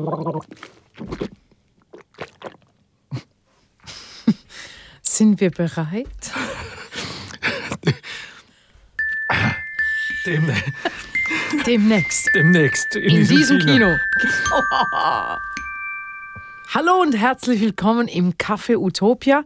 Sind wir bereit? Dem, Demnächst. demnächst in, In diesem Kino. Kino. Hallo und herzlich willkommen im Café Utopia.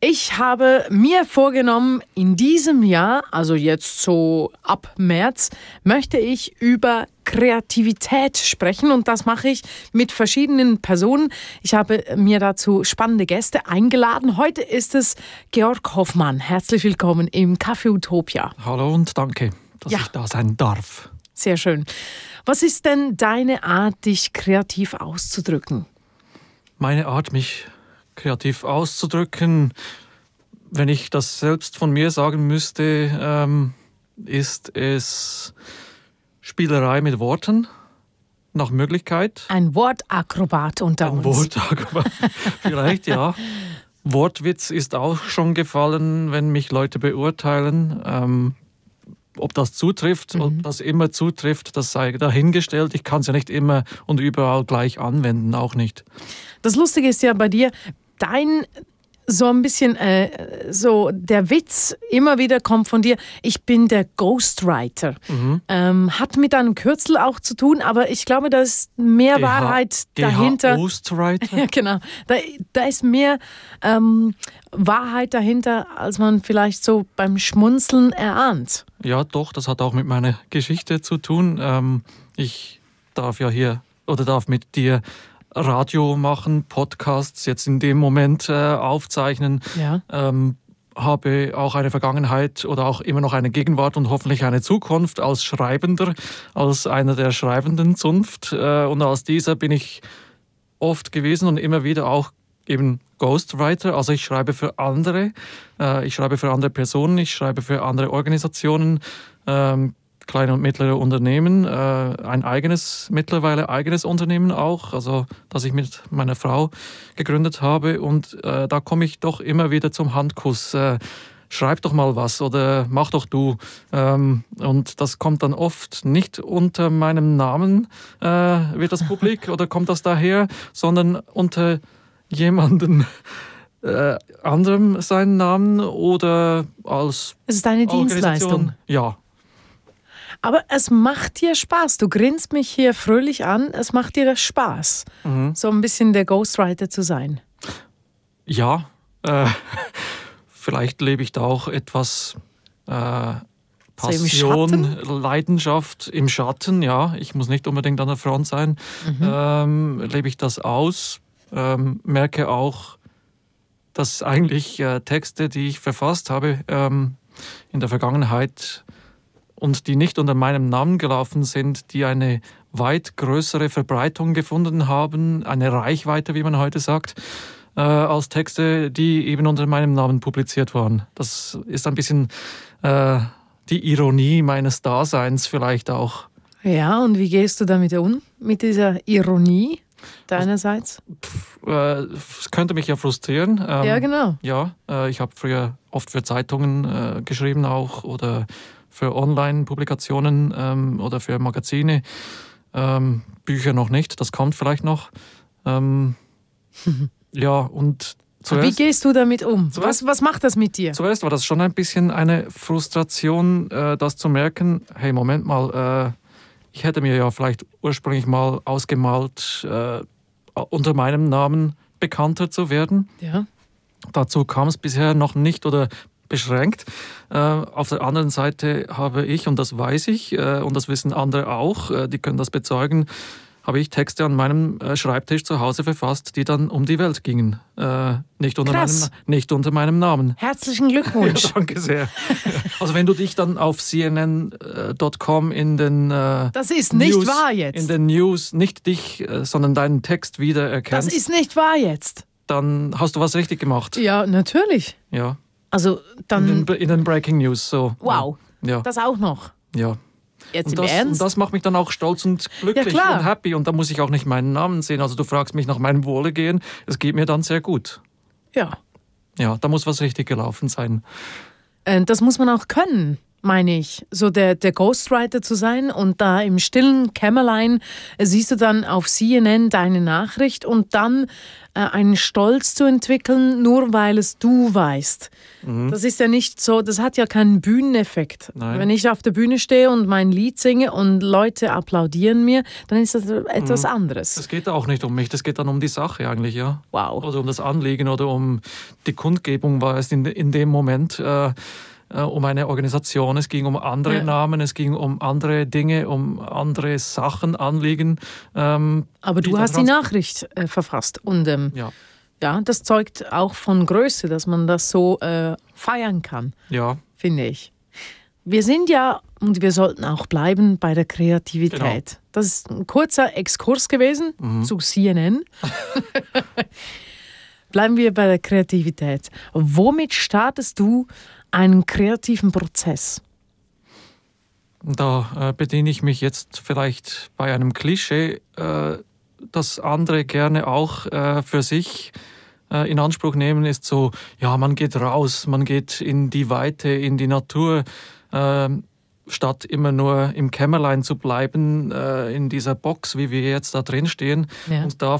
Ich habe mir vorgenommen, in diesem Jahr, also jetzt so ab März, möchte ich über Kreativität sprechen und das mache ich mit verschiedenen Personen. Ich habe mir dazu spannende Gäste eingeladen. Heute ist es Georg Hoffmann. Herzlich willkommen im Café Utopia. Hallo und danke, dass Ja. ich da sein darf. Sehr schön. Was ist denn deine Art, dich kreativ auszudrücken? Meine Art, mich kreativ auszudrücken, wenn ich das selbst von mir sagen müsste, ähm, ist es Spielerei mit Worten, nach Möglichkeit. Ein Wortakrobat unter Ein uns. Aber vielleicht ja. Wortwitz ist auch schon gefallen, wenn mich Leute beurteilen. Ähm, ob das zutrifft, ob das immer zutrifft, das sei dahingestellt. Ich kann es ja nicht immer und überall gleich anwenden, auch nicht. Das Lustige ist ja bei dir, dein so ein bisschen äh, so der Witz immer wieder kommt von dir. Ich bin der Ghostwriter. Mhm. Ähm, hat mit einem Kürzel auch zu tun, aber ich glaube, da ist mehr Wahrheit dahinter. Ghostwriter? Ja, genau. Da, da ist mehr ähm, Wahrheit dahinter, als man vielleicht so beim Schmunzeln erahnt. Ja, doch, das hat auch mit meiner Geschichte zu tun. Ähm, ich darf ja hier oder darf mit dir Radio machen, Podcasts jetzt in dem Moment äh, aufzeichnen. Ja. ähm, habe auch eine Vergangenheit oder auch immer noch eine Gegenwart und hoffentlich eine Zukunft als Schreibender, als einer der schreibenden Zunft. Äh, und als dieser bin ich oft gewesen und immer wieder auch eben Ghostwriter. Also ich schreibe für andere, äh, ich schreibe für andere Personen, ich schreibe für andere Organisationen, ähm, kleine und mittlere Unternehmen, äh, ein eigenes, mittlerweile eigenes Unternehmen auch, also das ich mit meiner Frau gegründet habe. Und äh, da komme ich doch immer wieder zum Handkuss. Äh, Schreib doch mal was oder mach doch du. Ähm, und das kommt dann oft nicht unter meinem Namen, äh, wird das publik oder kommt das daher, sondern unter jemanden äh, anderem seinen Namen oder als Es ist eine Dienstleistung. Ja, Aber es macht dir Spaß. Du grinst mich hier fröhlich an. Es macht dir das Spaß, Mhm. so ein bisschen der Ghostwriter zu sein. Ja, äh, vielleicht lebe ich da auch etwas äh, So im Passion, Leidenschaft im Schatten. Ja, ich muss nicht unbedingt an der Front sein. Ähm, lebe ich das aus, ähm, merke auch, dass eigentlich äh, Texte, die ich verfasst habe ähm, in der Vergangenheit und die nicht unter meinem Namen gelaufen sind, die eine weit größere Verbreitung gefunden haben, eine Reichweite, wie man heute sagt, äh, als Texte, die eben unter meinem Namen publiziert waren. Das ist ein bisschen äh, die Ironie meines Daseins vielleicht auch. Ja, und wie gehst du damit um? Mit dieser Ironie deinerseits? Äh, Es könnte mich ja frustrieren. Ähm, ja, genau. Ja, äh, ich habe früher oft für Zeitungen äh, geschrieben auch oder für Online-Publikationen ähm, oder für Magazine. Ähm, Bücher noch nicht, das kommt vielleicht noch. Ähm, ja, und Wie zuerst, gehst du damit um? Zuerst- Was, was macht das mit dir? zuerst war das schon ein bisschen eine Frustration, äh, das zu merken, hey, Moment mal, äh, ich hätte mir ja vielleicht ursprünglich mal ausgemalt, äh, unter meinem Namen bekannter zu werden. Ja. Dazu kam es bisher noch nicht oder beschränkt. Äh, auf der anderen Seite habe ich, und das weiß ich, äh, und das wissen andere auch, äh, die können das bezeugen, habe ich Texte an meinem Schreibtisch zu Hause verfasst, die dann um die Welt gingen. Äh, nicht, unter meinem, nicht unter meinem Namen. Herzlichen Glückwunsch. Ja, danke sehr. Also wenn du dich dann auf CNN.com in den äh, Das ist nicht News, wahr jetzt. in den News nicht dich, sondern deinen Text Das wiedererkennst, ist nicht wahr jetzt. dann hast du was richtig gemacht. Ja, natürlich. Ja. Also In dann, den, in den Breaking News so. wow, Ja, das auch noch. ja. Jetzt Und im das, und Ernst? das macht mich dann auch stolz und glücklich Ja, klar. und happy. Und da muss ich auch nicht meinen Namen sehen. Also du fragst mich nach meinem Wohlergehen. Es geht mir dann sehr gut. ja. Ja, da muss was richtig gelaufen sein. Äh, Das muss man auch können. Meine ich, so der, der Ghostwriter zu sein und da im stillen Kämmerlein siehst du dann auf CNN deine Nachricht und dann äh, einen Stolz zu entwickeln, nur weil es du weißt. Mhm. Das ist ja nicht so, das hat ja keinen Bühneneffekt. Nein. Wenn ich auf der Bühne stehe und mein Lied singe und Leute applaudieren mir, dann ist das etwas mhm. anderes. Es geht auch nicht um mich, das geht dann um die Sache eigentlich, ja. Wow. Oder um das Anliegen oder um die Kundgebung war es in, in dem Moment. Äh, äh, um eine Organisation, es ging um andere ja. Namen, es ging um andere Dinge, um andere Sachen, Anliegen. Ähm, Aber du hast die Nachricht äh, verfasst und ähm, ja. ja, das zeugt auch von Größe, dass man das so äh, feiern kann, ja. finde ich. Wir sind ja und wir sollten auch bleiben bei der Kreativität. Genau. Das ist ein kurzer Exkurs gewesen mhm. zu CNN. bleiben wir bei der Kreativität. Womit startest du einen kreativen Prozess? Da äh, bediene ich mich jetzt vielleicht bei einem Klischee, äh, das andere gerne auch äh, für sich äh, in Anspruch nehmen, ist so, ja, man geht raus, man geht in die Weite, in die Natur. Statt immer nur im Kämmerlein zu bleiben, äh, in dieser Box, wie wir jetzt da drin stehen ja. und da äh,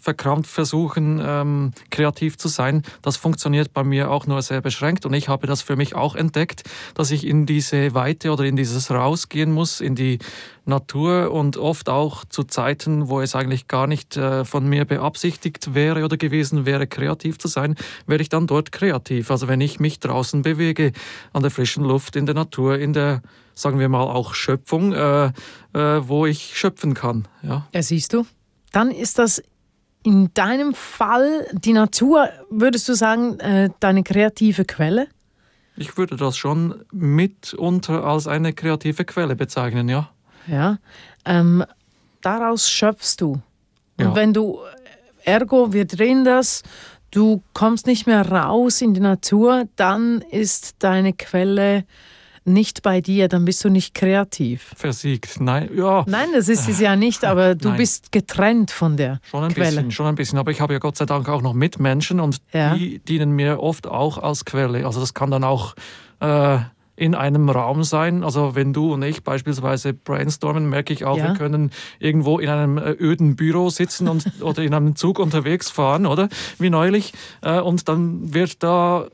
verkrampft versuchen, ähm, kreativ zu sein, das funktioniert bei mir auch nur sehr beschränkt. Und ich habe das für mich auch entdeckt, dass ich in diese Weite oder in dieses Rausgehen muss, in die Natur und oft auch zu Zeiten, wo es eigentlich gar nicht äh, von mir beabsichtigt wäre oder gewesen wäre, kreativ zu sein, werde ich dann dort kreativ. Also wenn ich mich draußen bewege, an der frischen Luft, in der Natur, in der, sagen wir mal, auch Schöpfung, äh, äh, wo ich schöpfen kann. Ja. ja, siehst du, dann ist das in deinem Fall die Natur, würdest du sagen, äh, deine kreative Quelle? Ich würde das schon mitunter als eine kreative Quelle bezeichnen, ja. Ja, ähm, daraus schöpfst du. Und ja. wenn du, ergo, wir drehen das, du kommst nicht mehr raus in die Natur, dann ist deine Quelle nicht bei dir, dann bist du nicht kreativ. Versiegt, nein, ja. Nein, das ist es ja nicht, aber du nein. bist getrennt von der schon ein Quelle. Bisschen, schon ein bisschen, aber ich habe ja Gott sei Dank auch noch Mitmenschen und ja. die dienen mir oft auch als Quelle. Also das kann dann auch äh, in einem Raum sein. Also wenn du und ich beispielsweise brainstormen, merke ich auch, ja. wir können irgendwo in einem äh, öden Büro sitzen und, oder in einem Zug unterwegs fahren, oder? Wie neulich. Äh, und dann wird da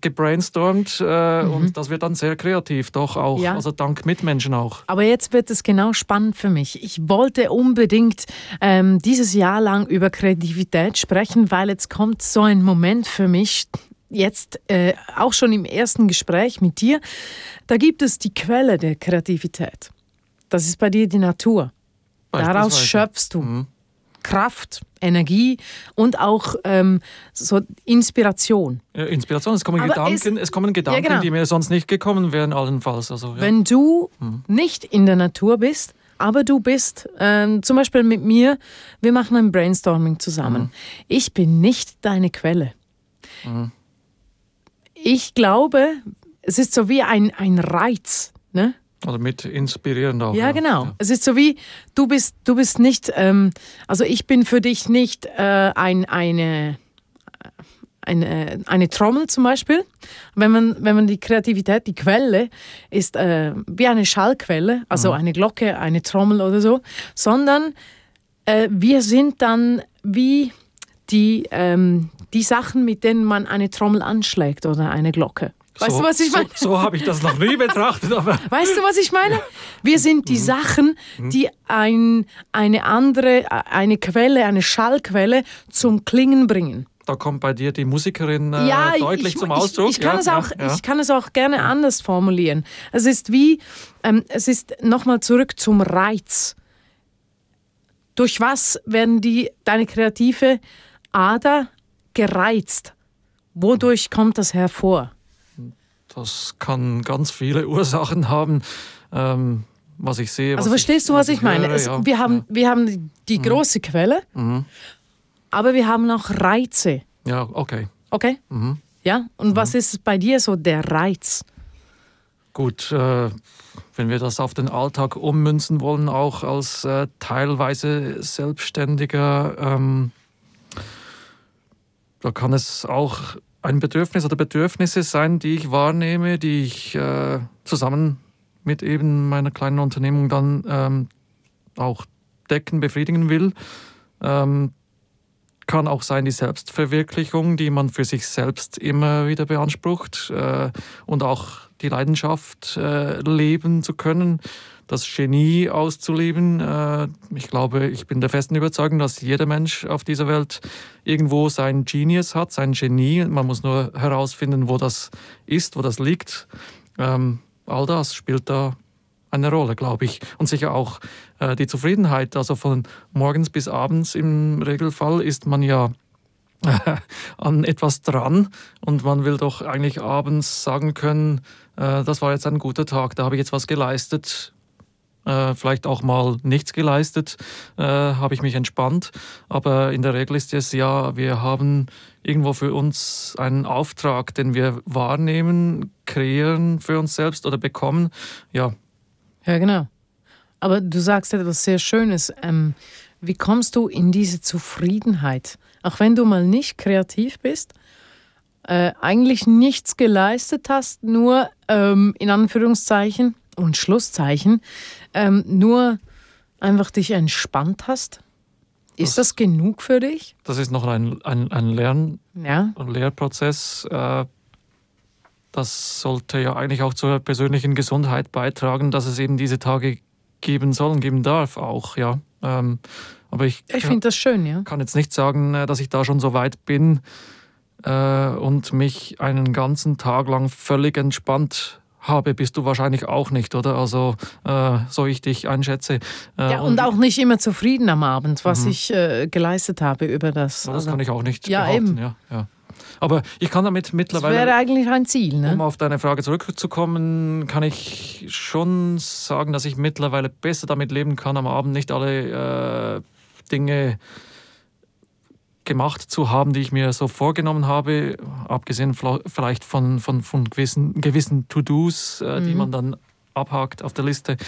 gebrainstormt äh, mhm. und das wird dann sehr kreativ, doch auch, ja. also dank Mitmenschen auch. Aber jetzt wird es genau spannend für mich. Ich wollte unbedingt ähm, dieses Jahr lang über Kreativität sprechen, weil jetzt kommt so ein Moment für mich, jetzt äh, auch schon im ersten Gespräch mit dir, da gibt es die Quelle der Kreativität. Das ist bei dir die Natur. Daraus schöpfst du mhm. Kraft, Energie und auch ähm, so Inspiration. Ja, Inspiration, es kommen Aber Gedanken, es, es kommen Gedanken ja, genau. die mir sonst nicht gekommen wären, allenfalls. Also, ja. Wenn du mhm. nicht in der Natur bist, aber du bist ähm, zum Beispiel mit mir, wir machen ein Brainstorming zusammen. Mhm. Ich bin nicht deine Quelle. Ich glaube, es ist so wie ein, ein Reiz. Ne? Oder mit inspirieren auch. Ja, genau. Ja. Es ist so wie, du bist, du bist nicht, ähm, also ich bin für dich nicht äh, ein, eine, eine, eine Trommel zum Beispiel. Wenn man, wenn man die Kreativität, die Quelle ist äh, wie eine Schallquelle, also mhm. eine Glocke, eine Trommel oder so, sondern äh, wir sind dann wie die, ähm, die Sachen, mit denen man eine Trommel anschlägt oder eine Glocke. Weißt so, du, was ich meine? So, so habe ich das noch nie betrachtet. Aber weißt du, was ich meine? Wir sind die mhm. Sachen, mhm. die ein, eine andere, eine Quelle, eine Schallquelle zum Klingen bringen. Da kommt bei dir die Musikerin äh, ja, deutlich ich, zum Ausdruck. Ich, ich, kann ja, es auch, ja, ich kann es auch gerne anders formulieren. Es ist wie, ähm, es ist nochmal zurück zum Reiz. Durch was werden die, deine kreative Ader gereizt. Wodurch kommt das hervor? Das kann ganz viele Ursachen haben. Ähm, was ich sehe. Also verstehst ich, du, was, was ich meine? Höre, ja. wir, haben, ja. wir haben die mhm. große Quelle, mhm. aber wir haben auch Reize. Ja, okay. Okay? Mhm. Ja, und was mhm. ist bei dir so der Reiz? Gut, äh, wenn wir das auf den Alltag ummünzen wollen, auch als äh, teilweise Selbstständiger, ähm, da kann es auch ein Bedürfnis oder Bedürfnisse sein, die ich wahrnehme, die ich äh, zusammen mit eben meiner kleinen Unternehmung dann ähm, auch decken, befriedigen will. Ähm, kann auch sein die Selbstverwirklichung, die man für sich selbst immer wieder beansprucht äh, und auch die Leidenschaft äh, leben zu können, das Genie auszuleben. Äh, ich glaube, ich bin der festen Überzeugung, dass jeder Mensch auf dieser Welt irgendwo sein Genius hat, sein Genie. Man muss nur herausfinden, wo das ist, wo das liegt. Ähm, all das spielt da eine Rolle, glaube ich. Und sicher auch äh, die Zufriedenheit. Also von morgens bis abends im Regelfall ist man ja an etwas dran und man will doch eigentlich abends sagen können, äh, das war jetzt ein guter Tag, da habe ich jetzt was geleistet. Äh, vielleicht auch mal nichts geleistet, äh, habe ich mich entspannt. Aber in der Regel ist es ja, wir haben irgendwo für uns einen Auftrag, den wir wahrnehmen, kreieren für uns selbst oder bekommen. Ja, ja, genau. Aber du sagst etwas sehr Schönes. Ähm, wie kommst du in diese Zufriedenheit? Auch wenn du mal nicht kreativ bist, äh, eigentlich nichts geleistet hast, nur ähm, in Anführungszeichen und Schlusszeichen, ähm, nur einfach dich entspannt hast. Ist das, das, genug für dich? Das ist noch ein, ein, ein Lern, ja. Lehrprozess. Äh, das sollte ja eigentlich auch zur persönlichen Gesundheit beitragen, dass es eben diese Tage geben soll und geben darf auch, ja. Ähm, aber ich, ich finde das schön, ja. kann jetzt nicht sagen, äh, dass ich da schon so weit bin äh, und mich einen ganzen Tag lang völlig entspannt habe, bist du wahrscheinlich auch nicht, oder? Also, äh, so ich dich einschätze. Äh, ja, und, und, auch nicht immer zufrieden am Abend, was mhm. ich äh, geleistet habe über das. Das also, kann ich auch nicht ja, behaupten. Eben. Ja, ja. Aber ich kann damit mittlerweile. Das wäre eigentlich ein Ziel, ne? Um auf deine Frage zurückzukommen, kann ich schon sagen, dass ich mittlerweile besser damit leben kann, am Abend nicht alle äh, Dinge gemacht zu haben, die ich mir so vorgenommen habe, abgesehen vielleicht von, von, von gewissen, gewissen To-Dos, äh, mhm. die man dann abhakt auf der Liste.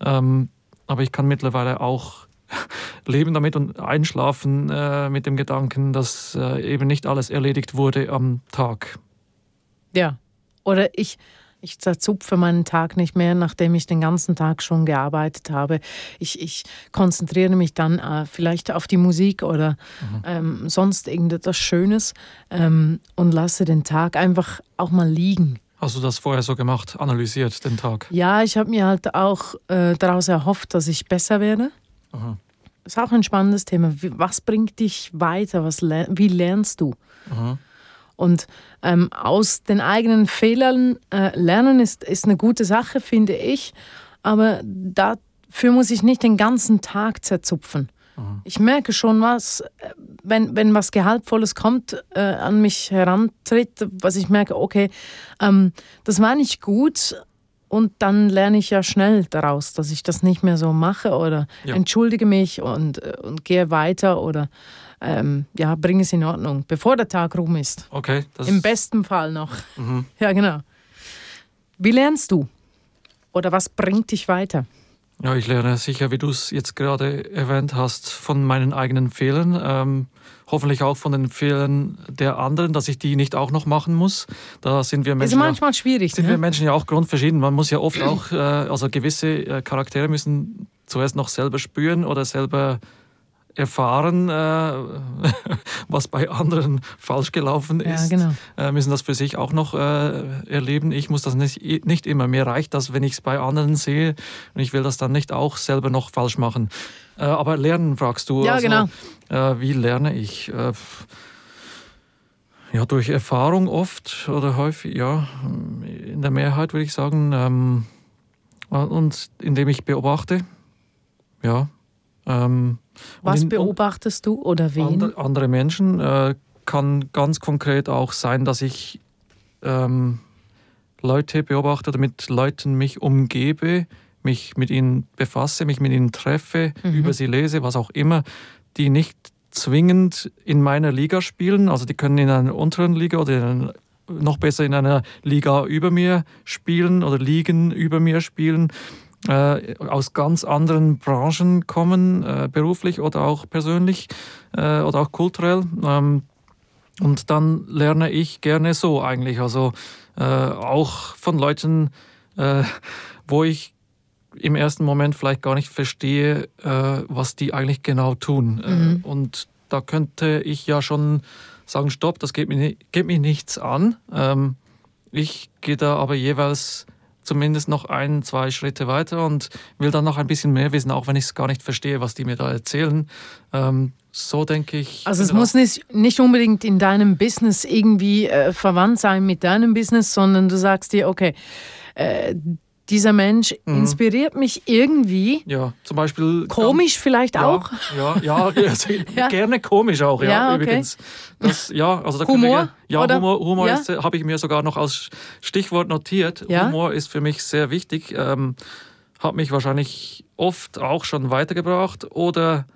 Ähm, aber ich kann mittlerweile auch leben damit und einschlafen äh, mit dem Gedanken, dass äh, eben nicht alles erledigt wurde am Tag. Ja, oder ich, ich zerzupfe meinen Tag nicht mehr, nachdem ich den ganzen Tag schon gearbeitet habe. Ich, ich konzentriere mich dann äh, vielleicht auf die Musik oder mhm. ähm, sonst irgendetwas Schönes ähm, und lasse den Tag einfach auch mal liegen. Hast du das vorher so gemacht, analysiert den Tag? Ja, ich habe mir halt auch äh, daraus erhofft, dass ich besser werde. Das ist auch ein spannendes Thema. Was bringt dich weiter? Was, wie lernst du? Aha. Und ähm, aus den eigenen Fehlern äh, lernen ist, ist eine gute Sache, finde ich. Aber dafür muss ich nicht den ganzen Tag zerzupfen. Aha. Ich merke schon was, äh, wenn, wenn was Gehaltvolles kommt, äh, an mich herantritt, was ich merke, okay, ähm, das war nicht gut, und dann lerne ich ja schnell daraus, dass ich das nicht mehr so mache oder ja. entschuldige mich und, äh, und gehe weiter oder ähm, ja, bringe es in Ordnung, bevor der Tag rum ist. Okay. Im besten Fall noch. Mhm. Ja, genau. Wie lernst du? Oder was bringt dich weiter? Ja, ich lerne sicher, wie du es jetzt gerade erwähnt hast, von meinen eigenen Fehlern. Ähm, hoffentlich auch von den Fehlern der anderen, dass ich die nicht auch noch machen muss. Da sind wir Menschen. Ist manchmal ja, schwierig. Sind ne? wir Menschen ja auch grundverschieden. Man muss ja oft auch, äh, also gewisse äh, Charaktere müssen zuerst noch selber spüren oder selber erfahren, äh, was bei anderen falsch gelaufen ist, ja, genau. äh, müssen das für sich auch noch äh, erleben. Ich muss das nicht, nicht immer. Mir reicht das, wenn ich es bei anderen sehe und ich will das dann nicht auch selber noch falsch machen. Äh, aber lernen, fragst du. Ja, also, genau. Äh, wie lerne ich? Äh, ja, durch Erfahrung oft oder häufig, ja, in der Mehrheit würde ich sagen. Ähm, und indem ich beobachte, ja. Ähm, was in, beobachtest du oder wen? Andere, andere Menschen. Äh, kann ganz konkret auch sein, dass ich ähm, Leute beobachte oder mit Leuten mich umgebe, mich mit ihnen befasse, mich mit ihnen treffe, mhm. über sie lese, was auch immer, die nicht zwingend in meiner Liga spielen. Also die können in einer unteren Liga oder noch besser in einer Liga über mir spielen oder Ligen über mir spielen äh, aus ganz anderen Branchen kommen, äh, beruflich oder auch persönlich äh, oder auch kulturell. Ähm, Und dann lerne ich gerne so eigentlich. Also äh, auch von Leuten, äh, wo ich im ersten Moment vielleicht gar nicht verstehe, was die eigentlich genau tun. Mhm. und da könnte ich ja schon sagen, stopp, das geht mir, geht mir nichts an. Ähm, ich gehe da aber jeweils zumindest noch ein, zwei Schritte weiter und will dann noch ein bisschen mehr wissen, auch wenn ich es gar nicht verstehe, was die mir da erzählen. Ähm, so denke ich. Also es muss nicht, nicht unbedingt in deinem Business irgendwie äh, verwandt sein mit deinem Business, sondern du sagst dir, okay, äh, dieser Mensch mhm. inspiriert mich irgendwie. Ja, zum Beispiel. Komisch vielleicht ja, auch. Ja, ja, also ja, gerne komisch auch, ja, ja okay. übrigens. Das, ja, also da Humor? Wir, ja, oder? Humor, Humor ja? habe ich mir sogar noch als Stichwort notiert. Humor ist für mich sehr wichtig. Ähm, hat mich wahrscheinlich oft auch schon weitergebracht oder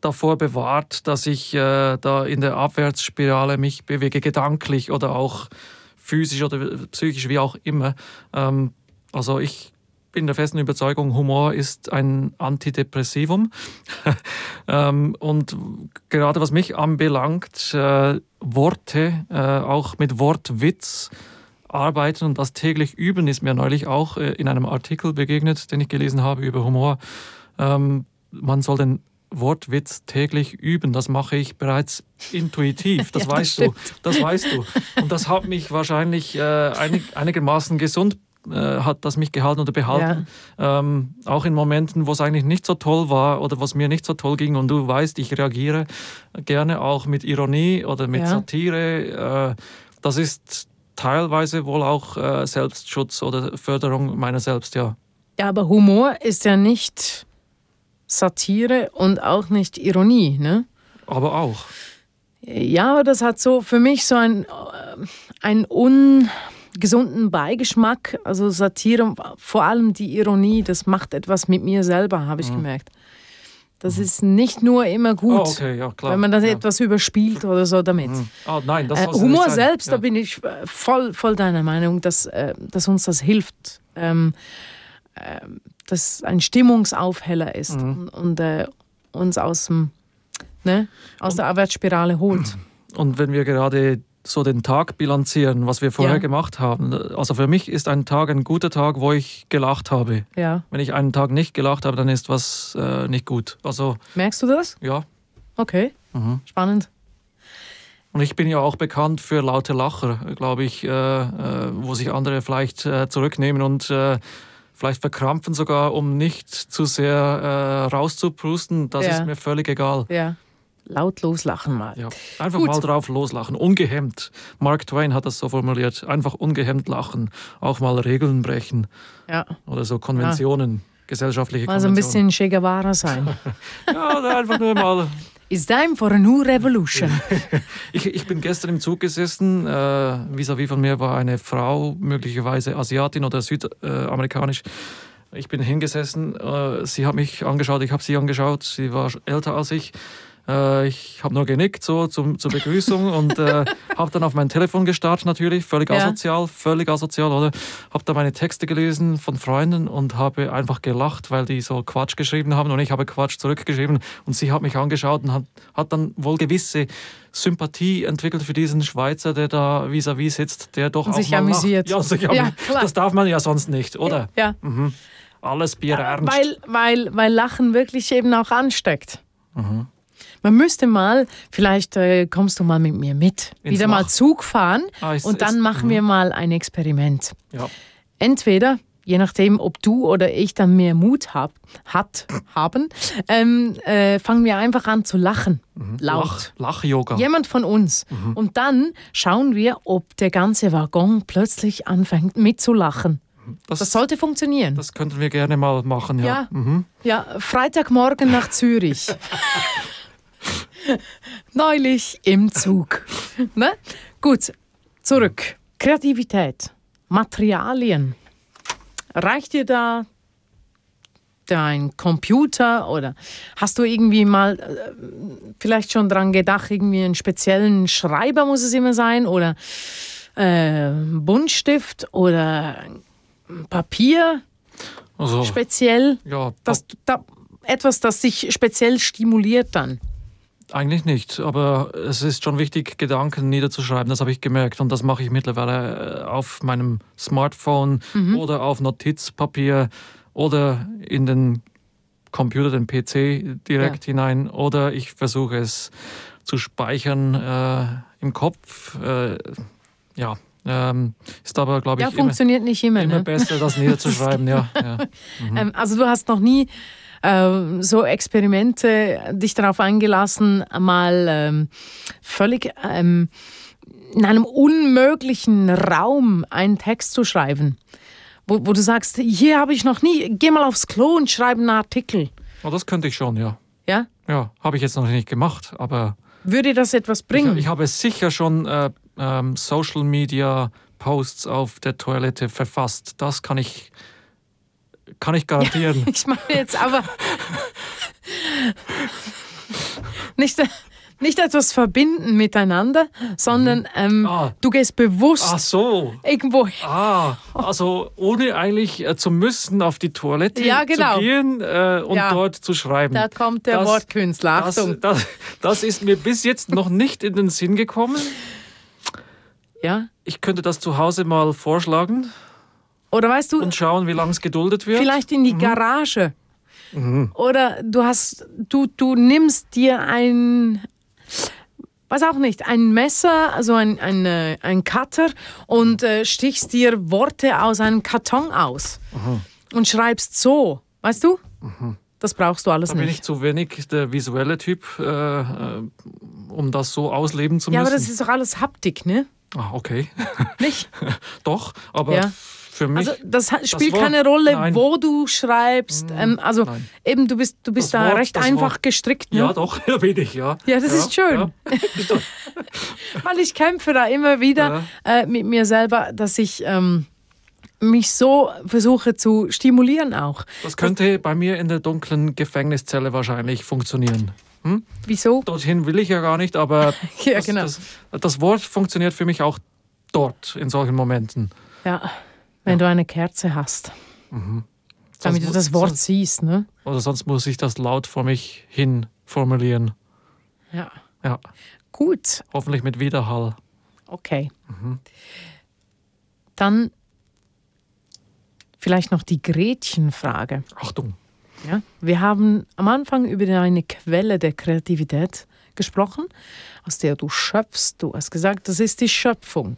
davor bewahrt, dass ich äh, da in der Abwärtsspirale mich bewege, gedanklich oder auch physisch oder psychisch, wie auch immer. Ähm, also ich bin der festen Überzeugung, Humor ist ein Antidepressivum. ähm, und gerade was mich anbelangt, äh, Worte, äh, auch mit Wortwitz arbeiten und das täglich üben, ist mir neulich auch äh, in einem Artikel begegnet, den ich gelesen habe über Humor. Ähm, man soll den Wortwitz täglich üben. Das mache ich bereits intuitiv. Das ja, weißt das du. Das weißt du. Und das hat mich wahrscheinlich äh, einig, einigermaßen gesund äh, hat das mich gehalten oder behalten. Ja. Ähm, auch in Momenten, wo es eigentlich nicht so toll war oder was mir nicht so toll ging. Und du weißt, ich reagiere gerne auch mit Ironie oder mit ja. Satire. Äh, das ist teilweise wohl auch äh, Selbstschutz oder Förderung meiner selbst, ja. Ja, aber Humor ist ja nicht Satire und auch nicht Ironie, ne? Aber auch. Ja, aber das hat so für mich so ein, äh, ein un gesunden Beigeschmack. Also Satire, vor allem die Ironie, das macht etwas mit mir selber, habe ich mhm. gemerkt. Das mhm. ist nicht nur immer gut, oh, okay, ja, wenn man dann ja. etwas überspielt oder so damit. Mhm. Oh, nein, das äh, Humor selbst, ja. da bin ich äh, voll, voll deiner Meinung, dass, äh, dass uns das hilft. Ähm, äh, dass ein Stimmungsaufheller ist mhm. und, und äh, uns aus, dem, ne, aus und, der Abwärtsspirale holt. Und wenn wir gerade so den Tag bilanzieren, was wir vorher ja. gemacht haben. Also für mich ist ein Tag ein guter Tag, wo ich gelacht habe. Ja. Wenn ich einen Tag nicht gelacht habe, dann ist was äh, nicht gut. Also merkst du das? Ja. Okay. Mhm. Spannend. Und ich bin ja auch bekannt für laute Lacher, glaube ich, äh, äh, wo sich andere vielleicht äh, zurücknehmen und äh, vielleicht verkrampfen sogar, um nicht zu sehr äh, rauszuprusten. Das ja. ist mir völlig egal. Ja. Laut loslachen mal. Ja, einfach Gut. mal drauf loslachen, ungehemmt. Mark Twain hat das so formuliert, einfach ungehemmt lachen, auch mal Regeln brechen. Ja. Oder so Konventionen, ja. gesellschaftliche also Konventionen. Also ein bisschen Che Guevara sein. ja, oder einfach nur mal... It's time for a new revolution. ich, ich bin gestern im Zug gesessen. Äh, vis-à-vis -vis von mir war eine Frau, möglicherweise Asiatin oder südamerikanisch. Ich bin hingesessen. Äh, sie hat mich angeschaut, ich habe sie angeschaut. Sie war älter als ich. Äh, ich habe nur genickt so zum, zur Begrüßung und äh, habe dann auf mein Telefon gestartet natürlich, völlig ja. asozial, völlig asozial, oder? Habe da meine Texte gelesen von Freunden und habe einfach gelacht, weil die so Quatsch geschrieben haben und ich habe Quatsch zurückgeschrieben und sie hat mich angeschaut und hat, hat dann wohl gewisse Sympathie entwickelt für diesen Schweizer, der da vis-à-vis -vis sitzt, der doch und auch sich amüsiert. Ja, sich ja, das darf man ja sonst nicht, oder? Ja. Mhm. Alles Bier ernst. Weil, weil, weil Lachen wirklich eben auch ansteckt. Mhm. Man müsste mal, vielleicht äh, kommst du mal mit mir mit, Ins wieder Mach. mal Zug fahren ah, ist, und dann ist, machen wir mhm. mal ein Experiment. Ja. Entweder je nachdem, ob du oder ich dann mehr Mut hab, hat, haben, ähm, äh, fangen wir einfach an zu lachen. Mhm. Laut. Lach-Yoga. Jemand von uns. Mhm. Und dann schauen wir, ob der ganze Waggon plötzlich anfängt mitzulachen. Das, das sollte funktionieren. Das könnten wir gerne mal machen, ja. Ja, mhm. ja Freitagmorgen nach Zürich. Neulich im Zug. ne? Gut, zurück. Kreativität, Materialien. Reicht dir da dein Computer oder hast du irgendwie mal äh, vielleicht schon dran gedacht, irgendwie einen speziellen Schreiber muss es immer sein oder äh, Buntstift oder Papier also, speziell? Ja, das, da, etwas, das sich speziell stimuliert dann. Eigentlich nicht, aber es ist schon wichtig, Gedanken niederzuschreiben, das habe ich gemerkt. Und das mache ich mittlerweile äh, auf meinem Smartphone mhm. oder auf Notizpapier oder in den Computer, den PC direkt ja. hinein. Oder ich versuche es zu speichern äh, im Kopf. Äh, ja, ähm, ist aber, glaube ich, ja, funktioniert immer, nicht immer, immer ne? besser, das niederzuschreiben. ja, ja. Mhm. Ähm, also du hast noch nie äh, so Experimente dich darauf eingelassen, mal ähm, völlig ähm, in einem unmöglichen Raum einen Text zu schreiben, wo, wo du sagst, hier habe ich noch nie, geh mal aufs Klo und schreibe einen Artikel. Oh, das könnte ich schon, ja. Ja? Ja, habe ich jetzt noch nicht gemacht, aber... Würde das etwas bringen? Ich, ich habe sicher schon äh, ähm, Social Media Posts auf der Toilette verfasst. Das kann ich kann ich garantieren. Ja, ich meine jetzt aber nicht, nicht etwas verbinden miteinander, sondern mhm. ähm, ah. du gehst bewusst so. irgendwo hin. Ah, also ohne eigentlich äh, zu müssen auf die Toilette ja, genau. zu gehen äh, und ja. dort zu schreiben. Da kommt der das, Wortkünstler. Achtung. Das, das, das ist mir bis jetzt noch nicht in den Sinn gekommen. Ja. Ich könnte das zu Hause mal vorschlagen. Oder weißt du. Und schauen, wie lange es geduldet wird. Vielleicht in die mhm. Garage. Mhm. Oder du hast, du, du nimmst dir ein, weiß auch nicht, ein Messer, also ein, ein, äh, ein Cutter und äh, stichst dir Worte aus einem Karton aus. Mhm. Und schreibst so, weißt du? Mhm. Das brauchst du alles da nicht. bin ich zu wenig der visuelle Typ, äh, äh, um das so ausleben zu müssen. Ja, aber das ist doch alles Haptik, ne? Ah, okay. Nicht? doch, aber ja für mich. Also das spielt das keine Rolle, nein. wo du schreibst. Hm, ähm, also nein. eben, du bist, du bist da Wort, recht einfach Wort. gestrickt. Ne? Ja, doch, da bin ich, ja. Ja, das ja, ist schön. Ja. Weil ich kämpfe da immer wieder äh, mit mir selber, dass ich ähm, mich so versuche zu stimulieren auch. Das könnte bei mir in der dunklen Gefängniszelle wahrscheinlich funktionieren. Hm? Wieso? Dorthin will ich ja gar nicht, aber ja, das, genau. das, das Wort funktioniert für mich auch dort in solchen Momenten. Ja wenn ja. du eine Kerze hast. Mhm. Damit du das Wort sonst, siehst, ne? Oder sonst muss ich das laut vor mich hin formulieren. Ja. Ja. Gut. Hoffentlich mit Widerhall. Okay. Mhm. Dann vielleicht noch die Gretchenfrage. Achtung. Ja, wir haben am Anfang über eine Quelle der Kreativität gesprochen, aus der du schöpfst. Du hast gesagt, das ist die Schöpfung.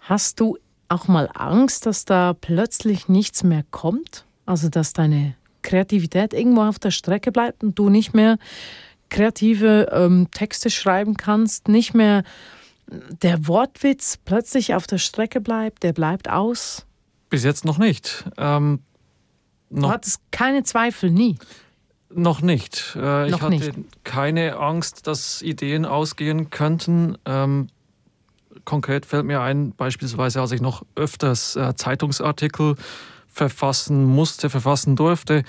Hast du auch mal Angst, dass da plötzlich nichts mehr kommt? Also dass deine Kreativität irgendwo auf der Strecke bleibt und du nicht mehr kreative ähm, Texte schreiben kannst, nicht mehr der Wortwitz plötzlich auf der Strecke bleibt, der bleibt aus? Bis jetzt noch nicht. Ähm, noch du hattest keine Zweifel, nie? Noch nicht. Äh, noch ich hatte nicht. keine Angst, dass Ideen ausgehen könnten. Ähm, konkret fällt mir ein, beispielsweise als ich noch öfters äh, Zeitungsartikel verfassen musste, verfassen durfte,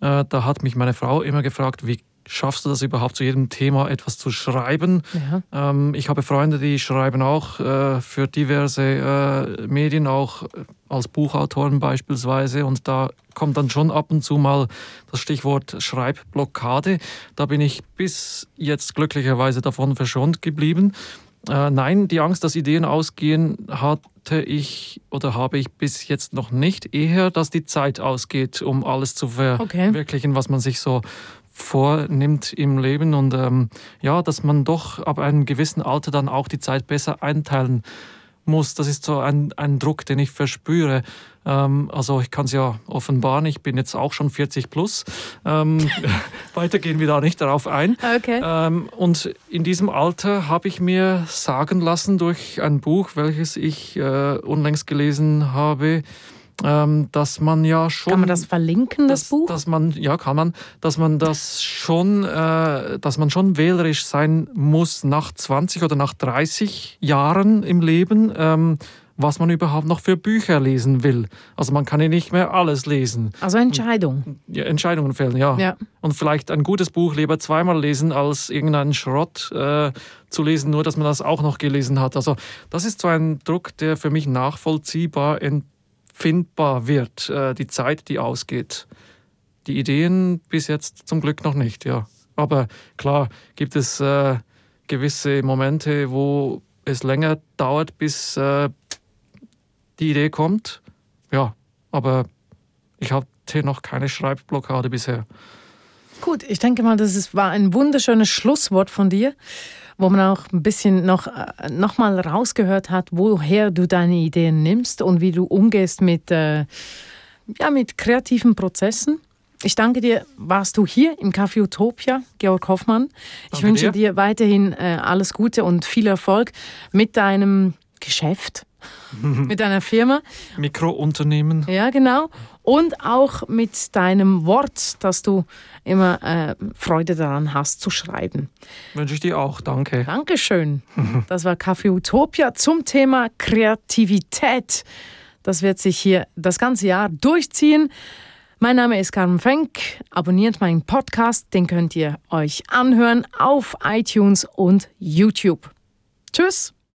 äh, da hat mich meine Frau immer gefragt, wie schaffst du das überhaupt zu jedem Thema etwas zu schreiben? Ja. Ähm, ich habe Freunde, die schreiben auch äh, für diverse äh, Medien, auch als Buchautoren beispielsweise. Und da kommt dann schon ab und zu mal das Stichwort Schreibblockade. Da bin ich bis jetzt glücklicherweise davon verschont geblieben. Äh, nein, die Angst, dass Ideen ausgehen, hatte ich oder habe ich bis jetzt noch nicht. Eher, dass die Zeit ausgeht, um alles zu verwirklichen, okay. was man sich so vornimmt im Leben. Und ähm, ja, dass man doch ab einem gewissen Alter dann auch die Zeit besser einteilen muss. Das ist so ein, ein Druck, den ich verspüre. Ähm, also ich kann es ja offenbaren, ich bin jetzt auch schon 40 plus. Ähm, weiter gehen wir da nicht darauf ein. Okay. Ähm, und in diesem Alter habe ich mir sagen lassen durch ein Buch, welches ich äh, unlängst gelesen habe, dass man ja schon. Kann man das verlinken, das dass, Buch? Dass man, ja, kann man, dass man das schon, äh, dass man schon wählerisch sein muss nach 20 oder nach 30 Jahren im Leben. Ähm, was man überhaupt noch für Bücher lesen will. Also man kann ja nicht mehr alles lesen. Also Entscheidungen. Ja, Entscheidungen fällen, ja. ja. Und vielleicht ein gutes Buch lieber zweimal lesen, als irgendeinen Schrott äh, zu lesen, nur dass man das auch noch gelesen hat. Also das ist so ein Druck, der für mich nachvollziehbar entdeckt findbar wird, äh, die Zeit, die ausgeht. Die Ideen bis jetzt zum Glück noch nicht, ja. Aber klar gibt es äh, gewisse Momente, wo es länger dauert, bis äh, die Idee kommt. Ja, aber ich hatte noch keine Schreibblockade bisher. Gut, ich denke mal, das ist, war ein wunderschönes Schlusswort von dir, wo man auch ein bisschen noch, äh, noch mal rausgehört hat, woher du deine Ideen nimmst und wie du umgehst mit, äh, ja, mit kreativen Prozessen. Ich danke dir, warst du hier im Café Utopia, Georg Hoffmann. Ich Danke wünsche dir. dir weiterhin äh, alles Gute und viel Erfolg mit deinem Geschäft, mit deiner Firma. Mikrounternehmen. Ja, genau. Und auch mit deinem Wort, dass du immer äh, Freude daran hast zu schreiben. Wünsche ich dir auch. Danke. Dankeschön. Das war Café Utopia zum Thema Kreativität. Das wird sich hier das ganze Jahr durchziehen. Mein Name ist Carmen Fenk. Abonniert meinen Podcast, den könnt ihr euch anhören auf iTunes und YouTube. Tschüss.